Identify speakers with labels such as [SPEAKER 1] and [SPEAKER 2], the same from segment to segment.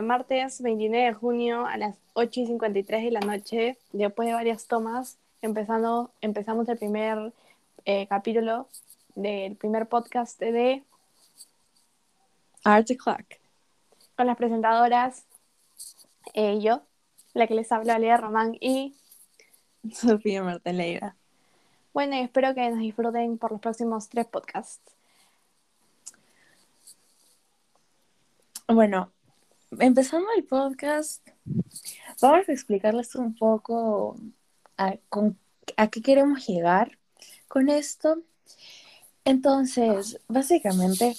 [SPEAKER 1] martes 29 de junio a las 8 y 53 de la noche, después de varias tomas, empezando, empezamos el primer eh, capítulo del primer podcast de
[SPEAKER 2] Art Clock.
[SPEAKER 1] Con las presentadoras, eh, yo, la que les habla, Lea Román y
[SPEAKER 2] Sofía Marteleira.
[SPEAKER 1] Bueno, y espero que nos disfruten por los próximos tres podcasts.
[SPEAKER 2] Bueno, empezando el podcast, vamos a explicarles un poco a, a qué queremos llegar con esto. Entonces, básicamente,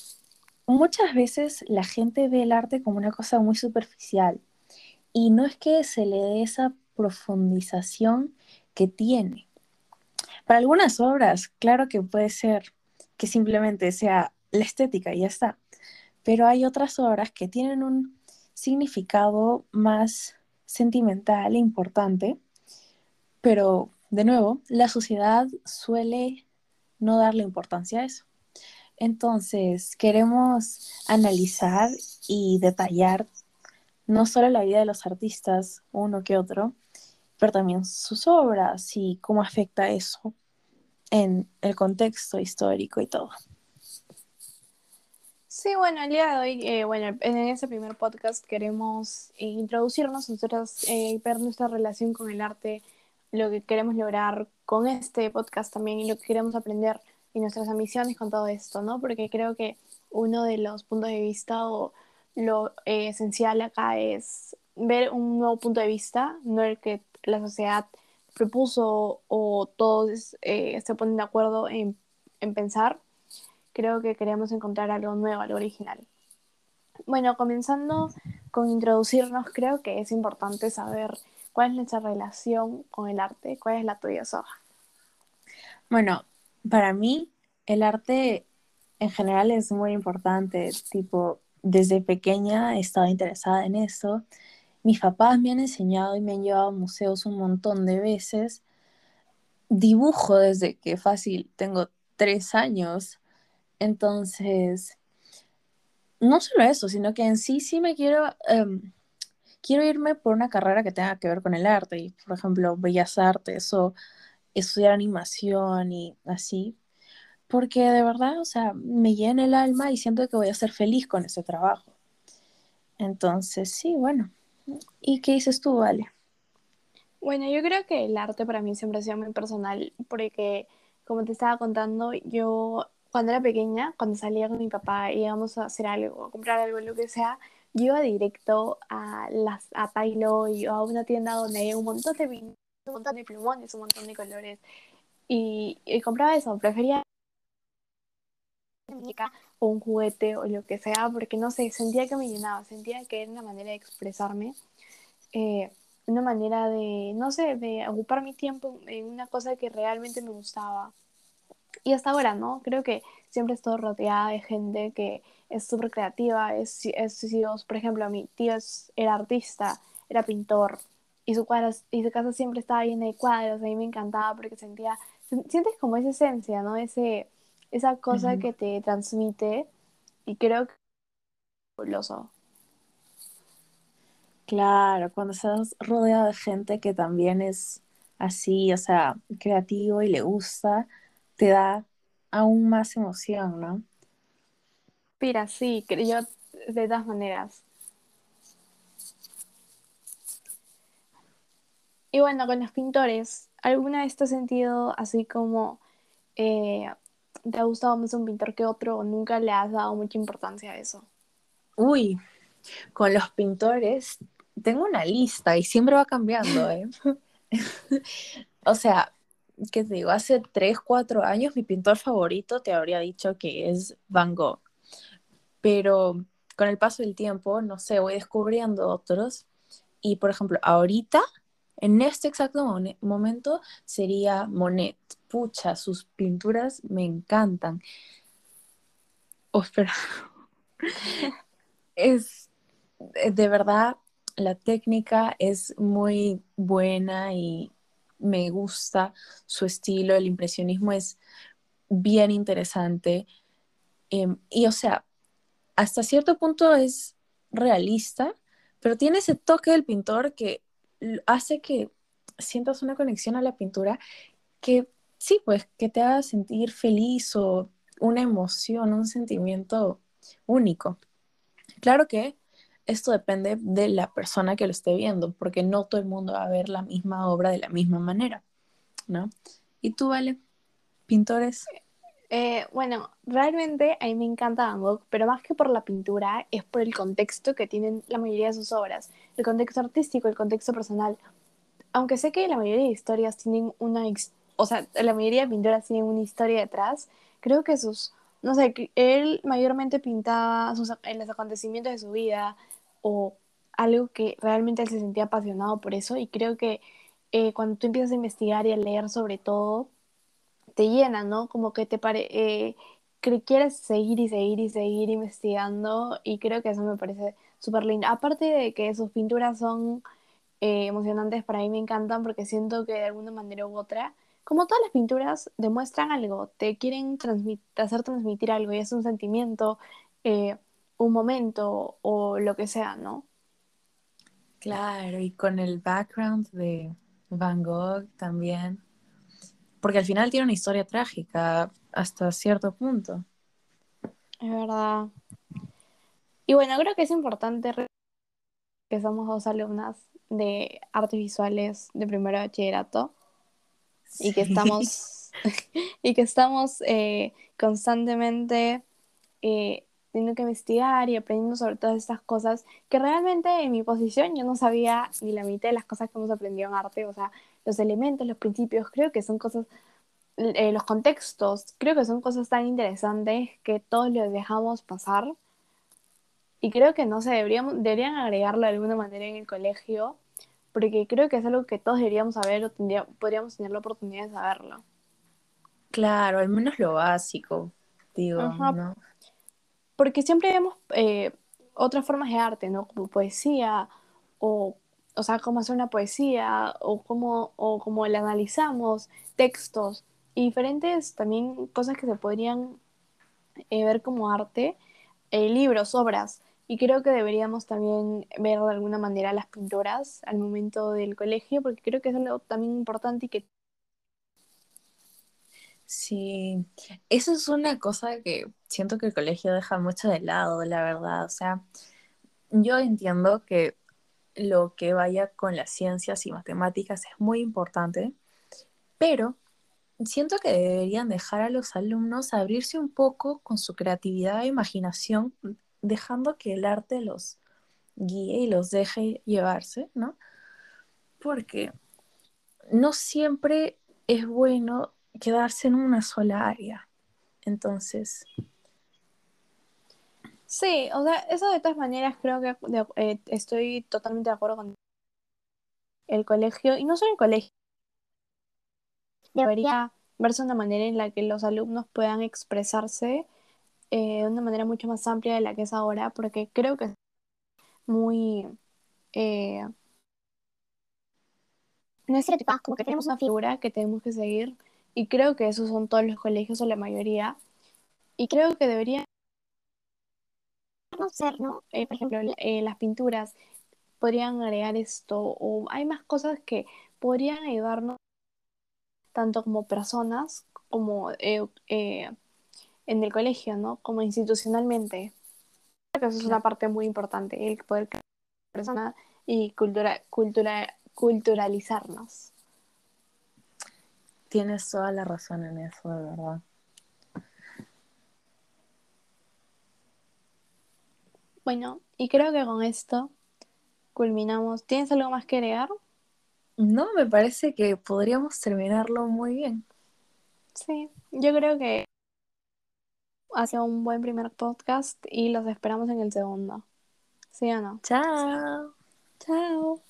[SPEAKER 2] muchas veces la gente ve el arte como una cosa muy superficial y no es que se le dé esa profundización que tiene. Para algunas obras, claro que puede ser que simplemente sea la estética y ya está, pero hay otras obras que tienen un significado más sentimental e importante, pero de nuevo, la sociedad suele no darle importancia a eso. Entonces, queremos analizar y detallar no solo la vida de los artistas, uno que otro, pero también sus obras y cómo afecta eso en el contexto histórico y todo.
[SPEAKER 1] Sí, bueno, el día de hoy, eh, bueno, en ese primer podcast queremos introducirnos nosotros, eh, ver nuestra relación con el arte, lo que queremos lograr con este podcast también y lo que queremos aprender y nuestras ambiciones con todo esto, ¿no? Porque creo que uno de los puntos de vista o lo eh, esencial acá es ver un nuevo punto de vista, no el que la sociedad propuso o todos se ponen de acuerdo en, en pensar, creo que queremos encontrar algo nuevo, algo original. Bueno, comenzando con introducirnos, creo que es importante saber cuál es nuestra relación con el arte, cuál es la tuya, Soja.
[SPEAKER 2] Bueno, para mí el arte en general es muy importante, tipo, desde pequeña he estado interesada en eso. Mis papás me han enseñado y me han llevado a museos un montón de veces. Dibujo desde que fácil tengo tres años entonces, no solo eso, sino que en sí sí me quiero, em, quiero irme por una carrera que tenga que ver con el arte, y, por ejemplo, bellas artes o estudiar animación y así, porque de verdad, o sea, me llena el alma y siento que voy a ser feliz con ese trabajo. Entonces, sí, bueno. ¿Y qué dices tú, Vale?
[SPEAKER 1] Bueno, yo creo que el arte para mí siempre ha sido muy personal, porque como te estaba contando, yo cuando era pequeña, cuando salía con mi papá y íbamos a hacer algo, a comprar algo, lo que sea, yo iba directo a, las, a y a una tienda donde hay un montón de un montón de plumones, un montón de colores. Y, compraba eso, prefería o un juguete o lo que sea, porque no sé, sentía que me llenaba, sentía que era una manera de expresarme, eh, una manera de, no sé, de ocupar mi tiempo en una cosa que realmente me gustaba. Y hasta ahora, ¿no? Creo que siempre estoy rodeada de gente que es súper creativa. Es, es, por ejemplo, mi tío era artista, era pintor, y su, cuadras, y su casa siempre estaba llena de cuadros. A mí me encantaba porque sentía, sientes como esa esencia, ¿no? Ese, esa cosa que te transmite, y creo que es fabuloso.
[SPEAKER 2] Claro, cuando estás rodeado de gente que también es así, o sea, creativo y le gusta, te da aún más emoción, ¿no?
[SPEAKER 1] Mira, sí, yo de todas maneras. Y bueno, con los pintores, ¿alguna vez te has sentido así como eh, te ha gustado más un pintor que otro o nunca le has dado mucha importancia a eso?
[SPEAKER 2] Uy, con los pintores tengo una lista y siempre va cambiando, ¿eh? o sea, ¿qué te digo? Hace 3, 4 años mi pintor favorito te habría dicho que es Van Gogh. Pero con el paso del tiempo, no sé, voy descubriendo otros. Y por ejemplo, ahorita, en este exacto momento, sería Monet. Pucha, sus pinturas me encantan. Oh, espera. es de verdad, la técnica es muy buena y me gusta su estilo, el impresionismo es bien interesante. Em, y o sea, hasta cierto punto es realista, pero tiene ese toque del pintor que hace que sientas una conexión a la pintura que sí, pues que te haga sentir feliz o una emoción, un sentimiento único. Claro que esto depende de la persona que lo esté viendo, porque no todo el mundo va a ver la misma obra de la misma manera, ¿no? ¿Y tú, Vale? ¿Pintores?
[SPEAKER 1] Eh, bueno, realmente a mí me encanta Van Gogh, pero más que por la pintura, es por el contexto que tienen la mayoría de sus obras, el contexto artístico, el contexto personal. Aunque sé que la mayoría de historias tienen una, o sea, la mayoría de pinturas tienen una historia detrás, creo que sus, no sé, él mayormente pintaba sus, los acontecimientos de su vida o algo que realmente se sentía apasionado por eso y creo que eh, cuando tú empiezas a investigar y a leer sobre todo, te llena, ¿no? Como que te pare eh, que quieres seguir y seguir y seguir investigando y creo que eso me parece súper lindo. Aparte de que sus pinturas son eh, emocionantes, para mí me encantan porque siento que de alguna manera u otra, como todas las pinturas, demuestran algo, te quieren hacer transmitir algo y es un sentimiento, un momento o lo que sea, ¿no?
[SPEAKER 2] Claro, y con el background de Van Gogh también porque al final tiene una historia trágica hasta cierto punto.
[SPEAKER 1] Es verdad. Y bueno, creo que es importante que somos dos alumnas de artes visuales de primero bachillerato y que estamos y que estamos eh, constantemente eh, teniendo que investigar y aprendiendo sobre todas estas cosas que realmente en mi posición yo no sabía ni la mitad de las cosas que hemos aprendido en arte, o sea, los elementos, los principios, creo que son cosas, eh, los contextos, creo que son cosas tan interesantes que todos los dejamos pasar. Y creo que no sé, deberíamos, deberían agregarlo de alguna manera en el colegio, porque creo que es algo que todos deberíamos saber o tendría, podríamos tener la oportunidad de saberlo.
[SPEAKER 2] Claro, al menos lo básico, digo, ¿no?
[SPEAKER 1] Porque siempre vemos eh, otras formas de arte, ¿no? Como poesía o o sea, cómo hacer una poesía o cómo, o cómo la analizamos, textos y diferentes también cosas que se podrían eh, ver como arte, eh, libros, obras. Y creo que deberíamos también ver de alguna manera las pinturas al momento del colegio, porque creo que es algo también importante y que...
[SPEAKER 2] Sí, eso es una cosa que siento que el colegio deja mucho de lado, la verdad. O sea, yo entiendo que lo que vaya con las ciencias y matemáticas es muy importante, pero siento que deberían dejar a los alumnos abrirse un poco con su creatividad e imaginación, dejando que el arte los guíe y los deje llevarse, ¿no? Porque no siempre es bueno quedarse en una sola área. Entonces,
[SPEAKER 1] Sí, o sea, eso de todas maneras creo que eh, estoy totalmente de acuerdo con el colegio, y no solo el colegio, debería verse una manera en la que los alumnos puedan expresarse eh, de una manera mucho más amplia de la que es ahora, porque creo que es muy... Eh, no es como que tenemos una figura que tenemos que seguir, y creo que esos son todos los colegios o la mayoría, y creo que debería ser, ¿no? Eh, por ejemplo, eh, las pinturas podrían agregar esto o hay más cosas que podrían ayudarnos tanto como personas como eh, en el colegio, ¿no? Como institucionalmente. Creo que eso es una parte muy importante, el poder persona y cultura, cultura, culturalizarnos.
[SPEAKER 2] Tienes toda la razón en eso, de verdad.
[SPEAKER 1] Bueno, y creo que con esto culminamos. ¿Tienes algo más que agregar?
[SPEAKER 2] No, me parece que podríamos terminarlo muy bien.
[SPEAKER 1] Sí, yo creo que ha sido un buen primer podcast y los esperamos en el segundo. ¿Sí o no?
[SPEAKER 2] Chao.
[SPEAKER 1] Chao.